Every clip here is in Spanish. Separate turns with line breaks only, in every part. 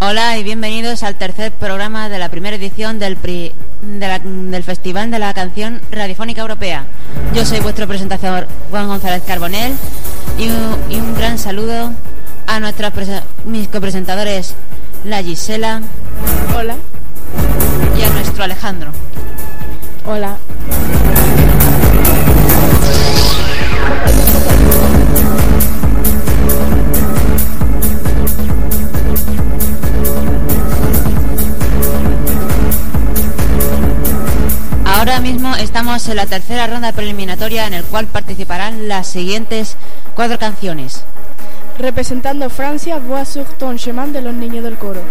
Hola y bienvenidos al tercer programa de la primera edición del, pri- de la- del Festival de la Canción Radiofónica Europea. Yo soy vuestro presentador Juan González Carbonell y un, y un gran saludo a nuestros mis copresentadores, la Gisela
Hola.
Y a nuestro Alejandro.
Hola.
Ahora mismo estamos en la tercera ronda preliminatoria en el cual participarán las siguientes cuatro canciones.
Representando Francia, Voix sur ton chemin de los niños del coro.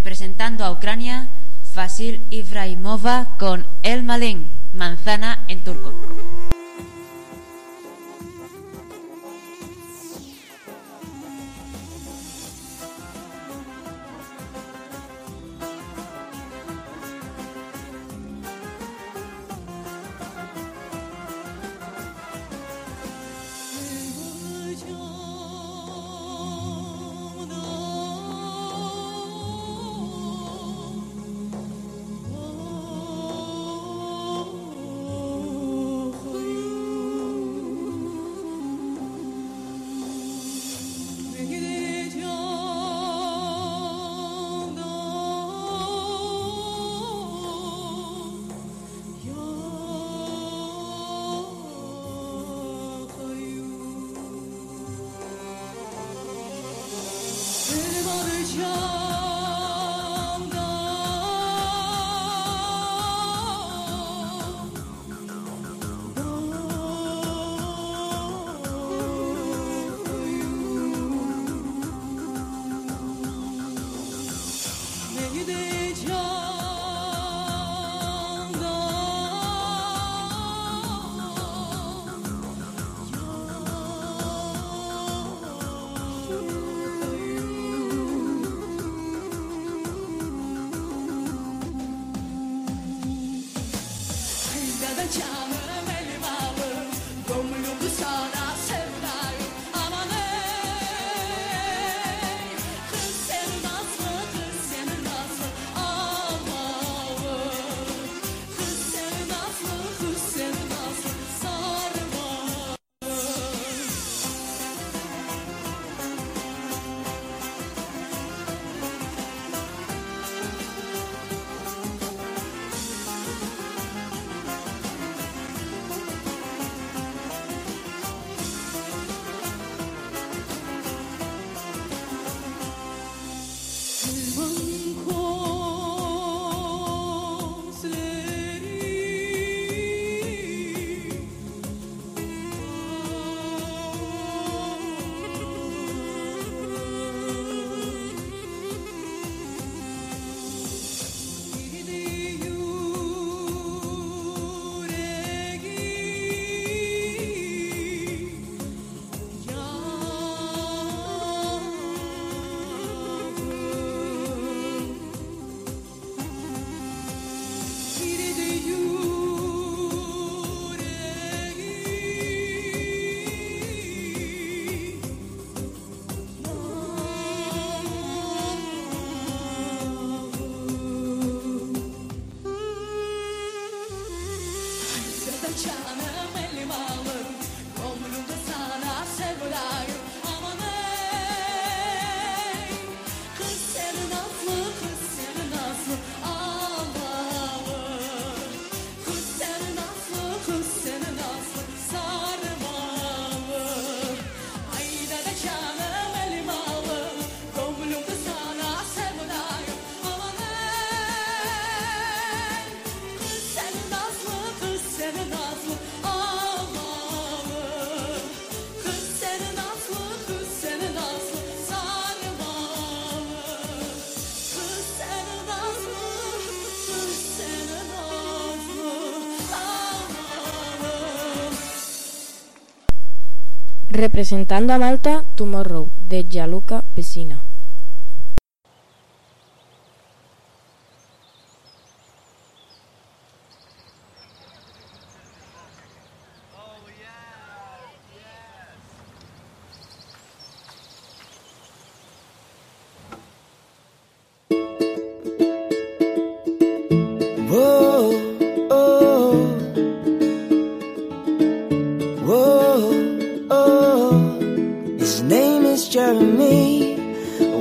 Representando a Ucrania, Fasil Ibrahimova con El Malin, manzana en turco. Sunday.
representando a Malta, Tomorrow, de Gianluca
Pesina.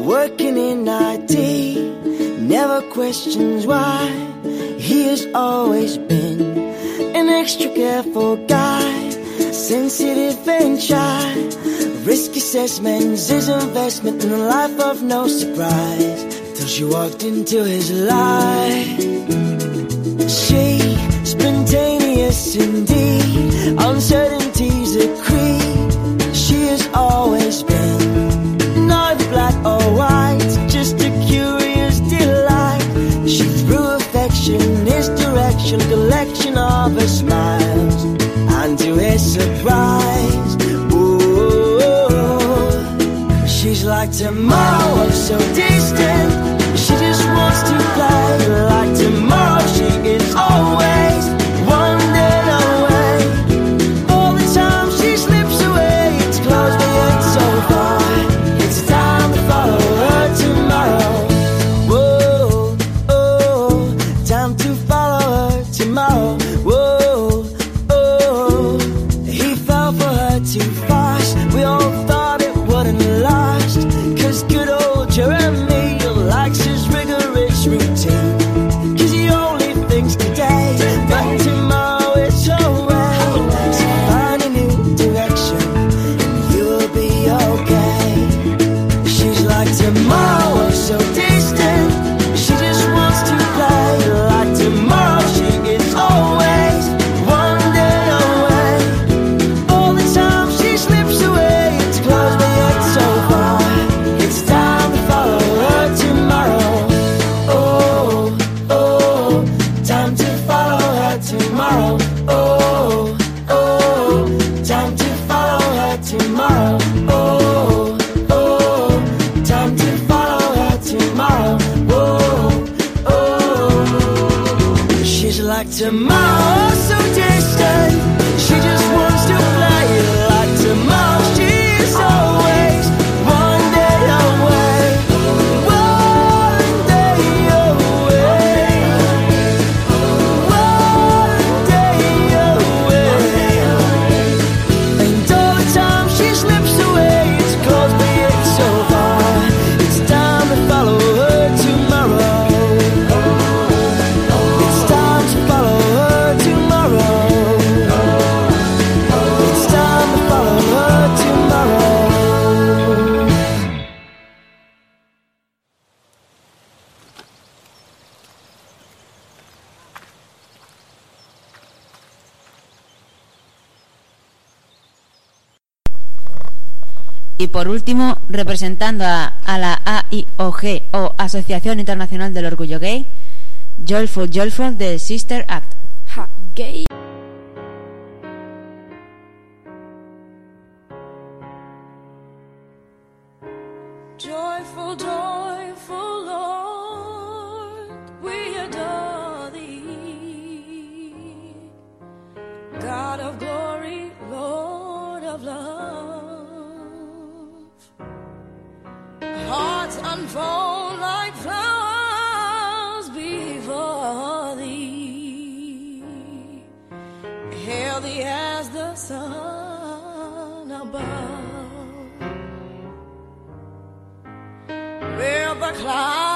working in IT, never questions why. He has always been an extra careful guy, sensitive and shy. Risk assessments is investment in a life of no surprise. Till she walked into his life, she spontaneous indeed, uncertain. the more so distant. to my
Y por último, representando a, la AIOG o Asociación Internacional del Orgullo Gay, Joyful Joyful de Sister Act. la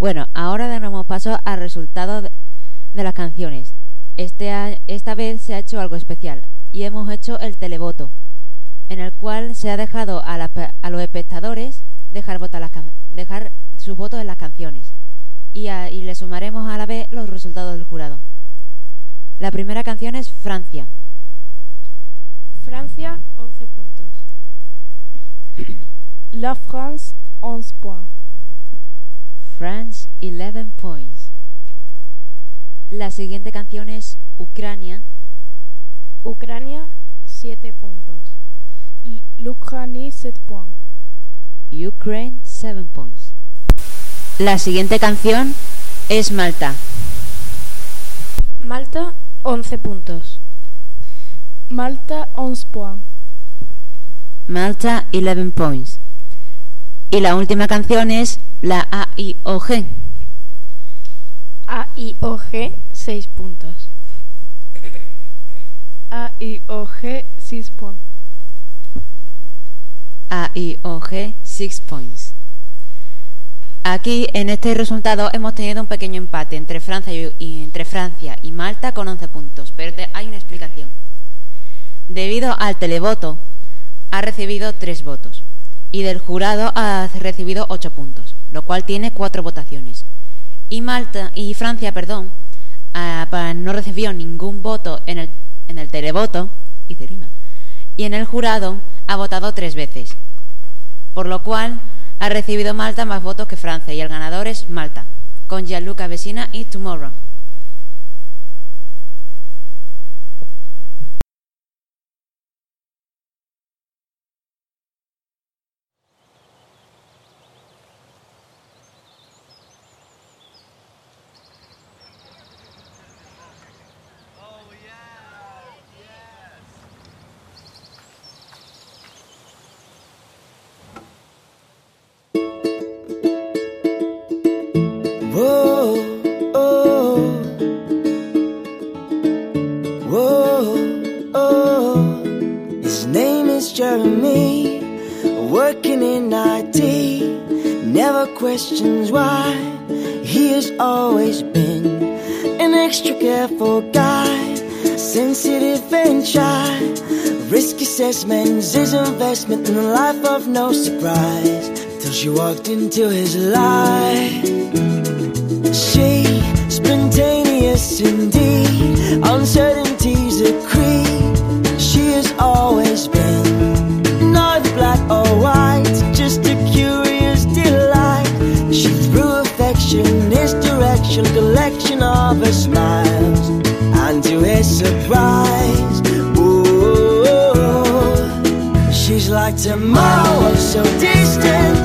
Bueno, ahora daremos paso al resultado de, las canciones. Este esta vez se ha hecho algo especial y hemos hecho el televoto, en el cual se ha dejado a, la a los espectadores dejar, votar las dejar sus votos en las canciones y, a- y le sumaremos a la vez los resultados del jurado. La primera canción es Francia.
Francia, 11 puntos. La France, 11 points.
France 11 points. La siguiente canción es Ucrania.
Ucrania, 7 puntos. L'Ukraine, 7 points.
Ukraine 7 points. La siguiente canción es Malta.
Malta, 11 puntos. Malta, 11 points.
Malta 11 points. Y la última canción es la AIOG.
AIOG, 6 puntos. AIOG, 6 points.
AIOG 6 points. Aquí en este resultado hemos tenido un pequeño empate entre Francia y, y- entre Francia y Malta con 11 puntos, pero te- hay una explicación. Debido al televoto ha recibido 3 votos y del jurado ha recibido 8 puntos, lo cual tiene 4 votaciones. Y Malta y Francia, perdón, ah, no recibió ningún voto en el, en el televoto y en el jurado ha votado tres veces, por lo cual ha recibido Malta más votos que Francia y el ganador es Malta, con Gianluca Vecina y Tomorrow.
man's his investment in a life of no surprise. Till she walked into his life. She, spontaneous indeed, uncertainties a creed. She has always been neither black or white, just a curious delight. She threw affection his direction, collection of her smiles, and to his surprise. like tomorrow. So distant.